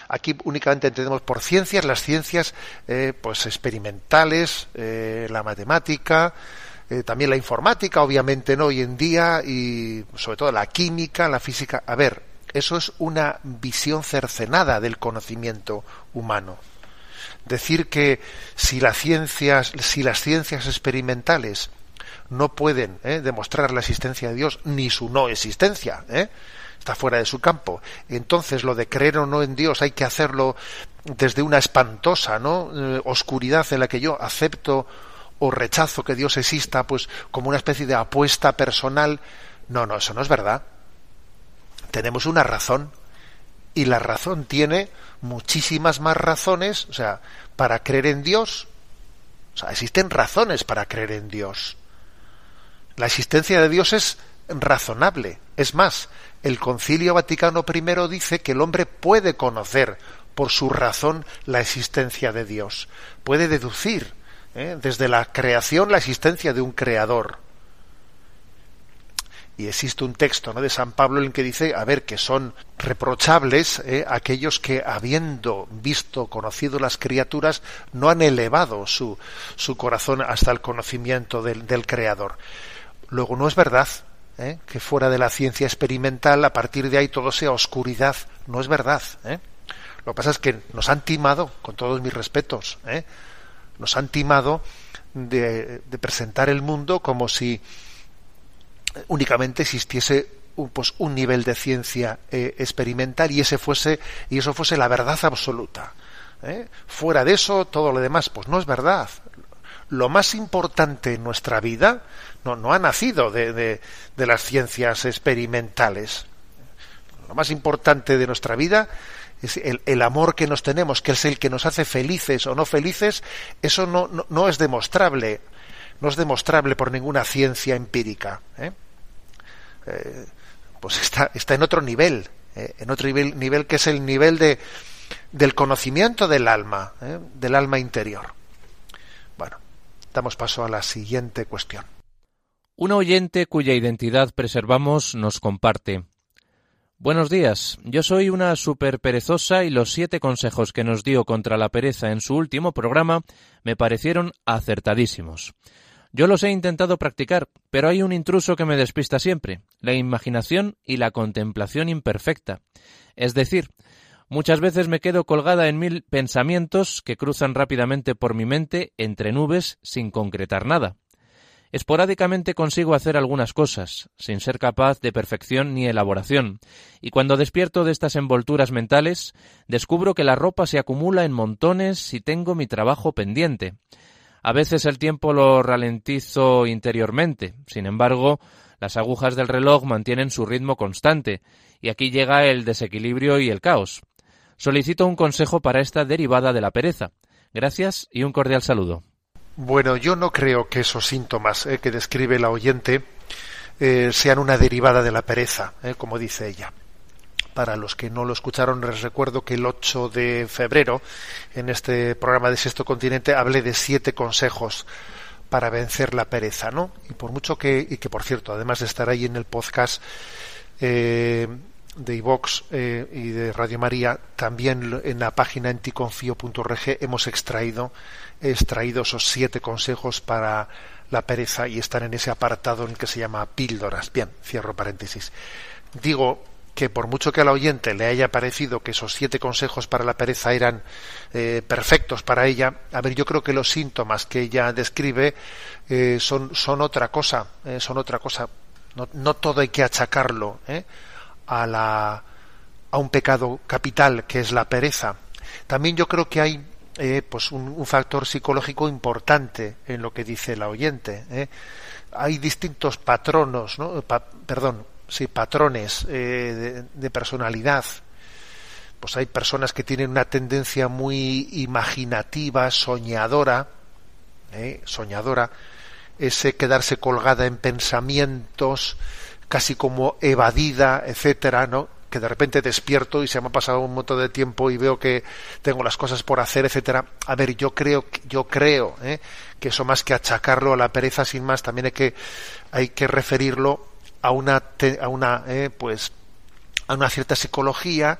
Aquí únicamente entendemos por ciencias las ciencias, eh, pues experimentales, eh, la matemática, eh, también la informática, obviamente, ¿no? Hoy en día, y sobre todo la química, la física. A ver, eso es una visión cercenada del conocimiento humano. Decir que si las ciencias, si las ciencias experimentales no pueden ¿eh? demostrar la existencia de Dios ni su no existencia, ¿eh? está fuera de su campo. Entonces lo de creer o no en Dios hay que hacerlo desde una espantosa, ¿no? Eh, oscuridad en la que yo acepto o rechazo que Dios exista, pues como una especie de apuesta personal. No, no, eso no es verdad. Tenemos una razón y la razón tiene muchísimas más razones, o sea, para creer en Dios. O sea, existen razones para creer en Dios. La existencia de Dios es razonable. Es más, el Concilio Vaticano I dice que el hombre puede conocer por su razón la existencia de Dios. Puede deducir ¿eh? desde la creación la existencia de un creador. Y existe un texto ¿no? de San Pablo en el que dice, a ver, que son reprochables ¿eh? aquellos que, habiendo visto, conocido las criaturas, no han elevado su, su corazón hasta el conocimiento del, Creador. Luego, no es verdad ¿eh? que fuera de la ciencia experimental, a partir de ahí todo sea oscuridad. No es verdad. ¿eh? Lo que pasa es que nos han timado, con todos mis respetos, ¿eh? Nos han timado de, de presentar el mundo como si únicamente existiese un, pues, un nivel de ciencia eh, experimental y ese fuese y eso fuese la verdad absoluta. ¿eh? Fuera de eso, todo lo demás, pues no es verdad. Lo más importante en nuestra vida no, no ha nacido de, de, de las ciencias experimentales. Lo más importante de nuestra vida es el, el, amor que nos tenemos, que es el que nos hace felices o no felices, eso no, no, es demostrable, no es demostrable por ninguna ciencia empírica. ¿eh? Eh, pues está, está en otro nivel, ¿eh? en otro nivel, nivel que es el nivel de, del conocimiento del alma, del alma interior. Bueno, damos paso a la siguiente cuestión. Un oyente cuya identidad preservamos nos comparte. Buenos días, yo soy una super perezosa y los siete consejos que nos dio contra la pereza en su último programa me parecieron acertadísimos. Yo los he intentado practicar, pero hay un intruso que me despista siempre, la imaginación y la contemplación imperfecta. Es decir, muchas veces me quedo colgada en mil pensamientos que cruzan rápidamente por mi mente entre nubes sin concretar nada. Esporádicamente consigo hacer algunas cosas, sin ser capaz de perfección ni elaboración, y cuando despierto de estas envolturas mentales, descubro que la ropa se acumula en montones y tengo mi trabajo pendiente. A veces el tiempo lo ralentizo interiormente, sin embargo, las agujas del reloj mantienen su ritmo constante, y aquí llega el desequilibrio y el caos. Solicito un consejo para esta derivada de la pereza. Gracias y un cordial saludo. Bueno, yo no creo que esos síntomas eh, que describe la oyente eh, sean una derivada de la pereza, eh, como dice ella. Para los que no lo escucharon, les recuerdo que el 8 de febrero, en este programa de Sexto Continente, hablé de siete consejos para vencer la pereza, ¿no? Y por mucho que, y que por cierto, además de estar ahí en el podcast de iVox y de Radio María, también en la página enticonfío.org hemos extraído, extraído esos siete consejos para la pereza y están en ese apartado en el que se llama píldoras. Bien, cierro paréntesis. Digo que por mucho que al oyente le haya parecido que esos siete consejos para la pereza eran eh, perfectos para ella, a ver, yo creo que los síntomas que ella describe eh, son, son otra cosa, eh, son otra cosa. No, no, todo hay que achacarlo a, la, a un pecado capital que es la pereza. También yo creo que hay eh, pues un, un, factor psicológico importante en lo que dice la oyente. ¿eh? Hay distintos patronos, ¿no? Perdón, sí, patrones eh, de, de, personalidad. Pues hay personas que tienen una tendencia muy imaginativa, soñadora, ¿eh? soñadora, ese quedarse colgada en pensamientos, casi como evadida, etcétera, ¿no? Que de repente despierto y se me ha pasado un montón de tiempo y veo que tengo las cosas por hacer, etcétera. A ver, yo creo, yo creo ¿eh? que eso más que achacarlo a la pereza sin más, también hay que hay que referirlo a una a una eh, pues a una cierta psicología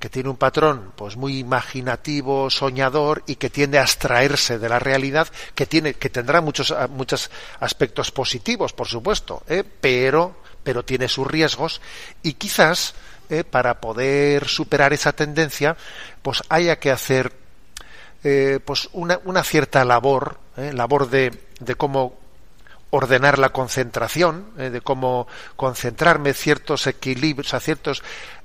que tiene un patrón pues muy imaginativo, soñador y que tiende a abstraerse de la realidad, que tiene, que tendrá muchos, muchos aspectos positivos, por supuesto, ¿eh? pero, pero tiene sus riesgos y quizás eh, para poder superar esa tendencia, pues haya que hacer eh, pues una, una, cierta labor, labor de, de cómo ordenar la concentración, de cómo concentrarme ciertos equilibrios, a ciertos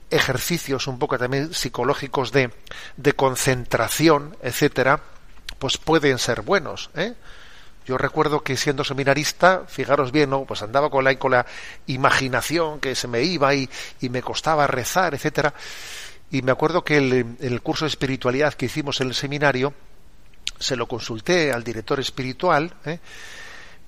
ejercicios un poco también psicológicos de, de concentración, etcétera, pues pueden ser buenos. ¿eh? Yo recuerdo que siendo seminarista, fijaros bien, ¿no? pues andaba con la, con la imaginación que se me iba y, y me costaba rezar, etcétera. Y me acuerdo que el, el curso de espiritualidad que hicimos en el seminario, se lo consulté al director espiritual, ¿eh?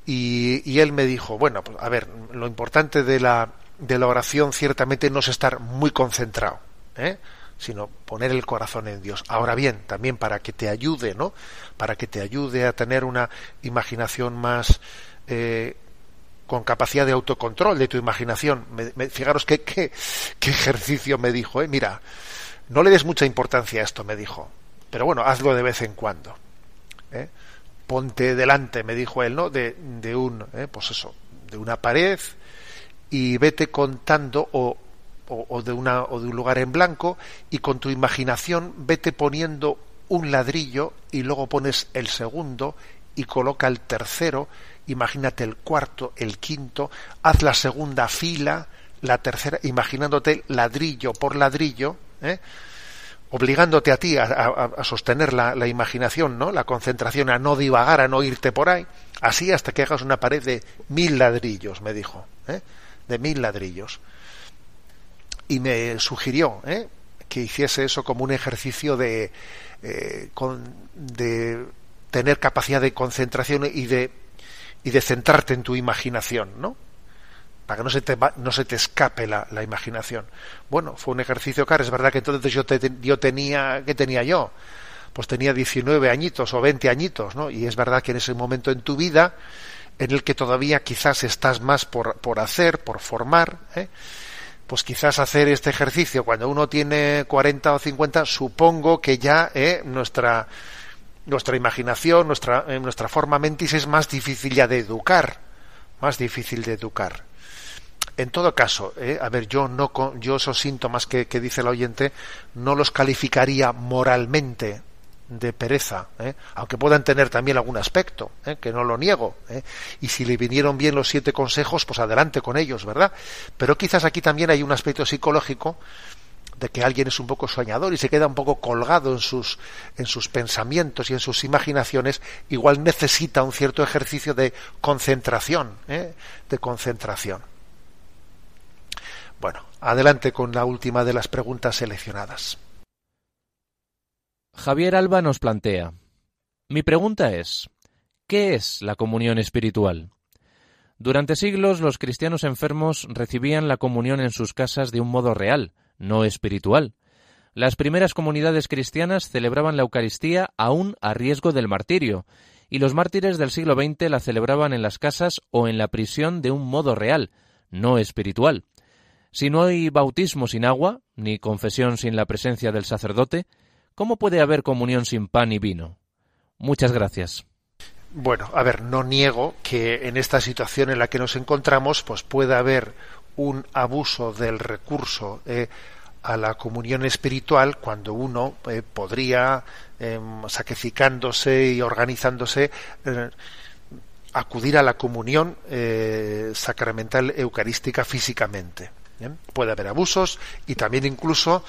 y, y él me dijo, bueno, pues, a ver, lo importante de la, de la oración ciertamente no es estar muy concentrado, ¿eh? Sino poner el corazón en Dios. Ahora bien, también para que te ayude, ¿no? Para que te ayude a tener una imaginación más eh, con capacidad de autocontrol de tu imaginación. Me, fijaros qué, qué, qué, ejercicio me dijo, ¿eh? Mira, no le des mucha importancia a esto, me dijo, pero bueno, hazlo de vez en cuando. ¿eh? Ponte delante, me dijo él, ¿no? De, de un, ¿eh? pues eso, de una pared y vete contando o, o, de una, o de un lugar en blanco y con tu imaginación vete poniendo un ladrillo y luego pones el segundo y coloca el tercero, imagínate el cuarto, el quinto, haz la segunda fila, la tercera, imaginándote ladrillo por ladrillo, ¿eh? obligándote a ti a, sostener la, la, imaginación, ¿no? La concentración, a no divagar, a no irte por ahí, así hasta que hagas una pared de mil ladrillos, me dijo. ¿eh? de mil ladrillos. Y me sugirió ¿eh? que hiciese eso como un ejercicio de, eh, con, de tener capacidad de concentración y de, y de centrarte en tu imaginación, ¿no? Para que no se te, no se te escape la, la imaginación. Bueno, fue un ejercicio caro. Es verdad que entonces yo, te, yo tenía, ¿qué tenía yo? Pues tenía 19 añitos o 20 añitos, ¿no? Y es verdad que en ese momento en tu vida en el que todavía quizás estás más por, por hacer, por formar, ¿eh? Pues quizás hacer este ejercicio cuando uno tiene 40 o 50, supongo que ya ¿eh? nuestra, nuestra imaginación, nuestra, eh, nuestra forma mentis es más difícil ya de educar, más difícil de educar. En todo caso, ¿eh? a ver, yo no, yo esos síntomas que, que dice el oyente no los calificaría moralmente de pereza, ¿eh? aunque puedan tener también algún aspecto, ¿eh? que no lo niego. ¿eh? Y si le vinieron bien los siete consejos, pues adelante con ellos, ¿verdad? Pero quizás aquí también hay un aspecto psicológico de que alguien es un poco soñador y se queda un poco colgado en sus, en sus pensamientos y en sus imaginaciones, igual necesita un cierto ejercicio de concentración, de concentración. Bueno, adelante con la última de las preguntas seleccionadas. Javier Alba nos plantea, mi pregunta es, ¿qué es la comunión espiritual? Durante siglos los cristianos enfermos recibían la comunión en sus casas de un modo real, no espiritual. Las primeras comunidades cristianas celebraban la Eucaristía aún a riesgo del martirio, y los mártires del siglo XX la celebraban en las casas o en la prisión de un modo real, no espiritual. Si no hay bautismo sin agua, ni confesión sin la presencia del sacerdote, ¿Cómo puede haber comunión sin pan y vino? Muchas gracias. Bueno, a ver, no niego que en esta situación en la que nos encontramos, pues pueda haber un abuso del recurso eh, a la comunión espiritual cuando uno eh, podría, eh, sacrificándose y organizándose, eh, acudir a la comunión sacramental eucarística físicamente. Puede haber abusos y también incluso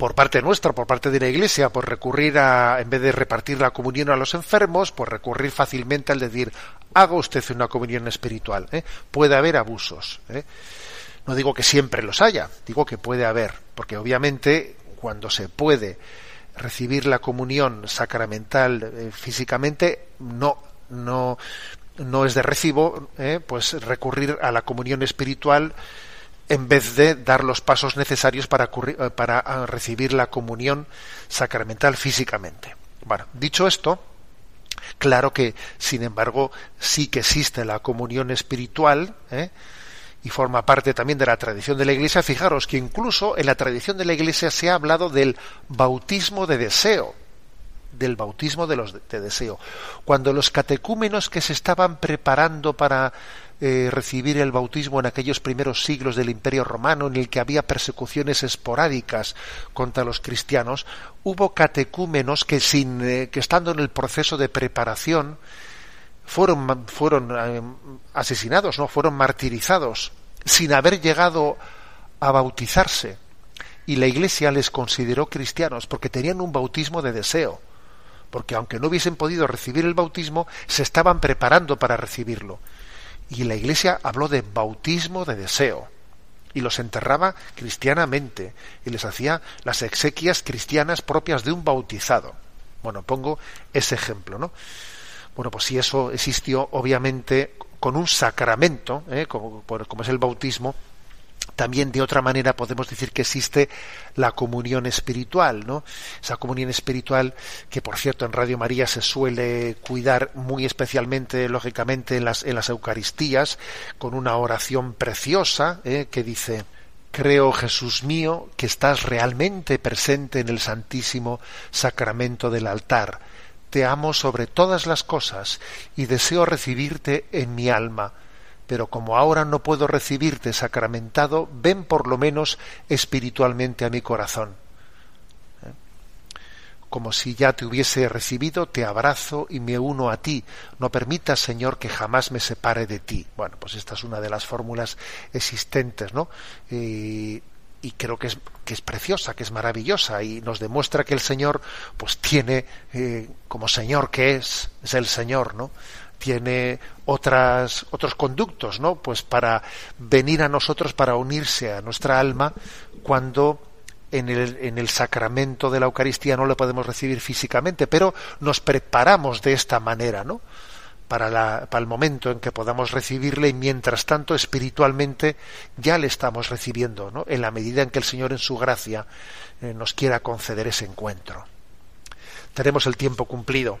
por parte nuestra, por parte de la Iglesia, por recurrir a, en vez de repartir la comunión a los enfermos, por recurrir fácilmente al decir, haga usted una comunión espiritual. ¿eh? Puede haber abusos. ¿eh? No digo que siempre los haya, digo que puede haber, porque obviamente cuando se puede recibir la comunión sacramental eh, físicamente, no, no, no es de recibo, pues recurrir a la comunión espiritual en vez de dar los pasos necesarios para, eh, ah, recibir la comunión sacramental físicamente. Bueno, dicho esto, claro que, sin embargo, sí que existe la comunión espiritual, ¿eh? y forma parte también de la tradición de la Iglesia, fijaros que incluso en la tradición de la Iglesia se ha hablado del bautismo de deseo, del bautismo de los de deseo. Cuando los catecúmenos que se estaban preparando para eh, recibir el bautismo en aquellos primeros siglos del Imperio Romano, en el que había persecuciones esporádicas contra los cristianos, hubo catecúmenos que sin eh, que estando en el proceso de preparación fueron, fueron eh, asesinados, no fueron martirizados sin haber llegado a bautizarse. Y la Iglesia les consideró cristianos porque tenían un bautismo de deseo. Porque aunque no hubiesen podido recibir el bautismo, se estaban preparando para recibirlo. Y la Iglesia habló de bautismo de deseo. Y los enterraba cristianamente. Y les hacía las exequias cristianas propias de un bautizado. Bueno, pongo ese ejemplo, ¿no? Bueno, pues si eso existió, obviamente, con un sacramento, ¿eh? como, como es el bautismo, también de otra manera podemos decir que existe la comunión espiritual, ¿no? Esa comunión espiritual que, por cierto, en Radio María se suele cuidar muy especialmente, lógicamente, en las, en las Eucaristías, con una oración preciosa ¿eh? que dice, Creo, Jesús mío, que estás realmente presente en el Santísimo Sacramento del altar te amo sobre todas las cosas y deseo recibirte en mi alma, pero como ahora no puedo recibirte sacramentado, ven por lo menos espiritualmente a mi corazón. ¿Eh? Como si ya te hubiese recibido, te abrazo y me uno a ti. No permitas, Señor, que jamás me separe de ti. Bueno, pues esta es una de las fórmulas existentes, ¿no? Y creo que es, que es preciosa, que es maravillosa y nos demuestra que el Señor pues tiene eh, como Señor que es, es el Señor, ¿no? Tiene otras, otros conductos, ¿no? Pues para venir a nosotros, para unirse a nuestra alma cuando en el, en el sacramento de la Eucaristía no le podemos recibir físicamente, pero nos preparamos de esta manera, ¿no? para, la, para, el momento en que podamos recibirle y mientras tanto espiritualmente ya le estamos recibiendo, ¿no? en la medida en que el Señor en su gracia eh, nos quiera conceder ese encuentro. Tenemos el tiempo cumplido.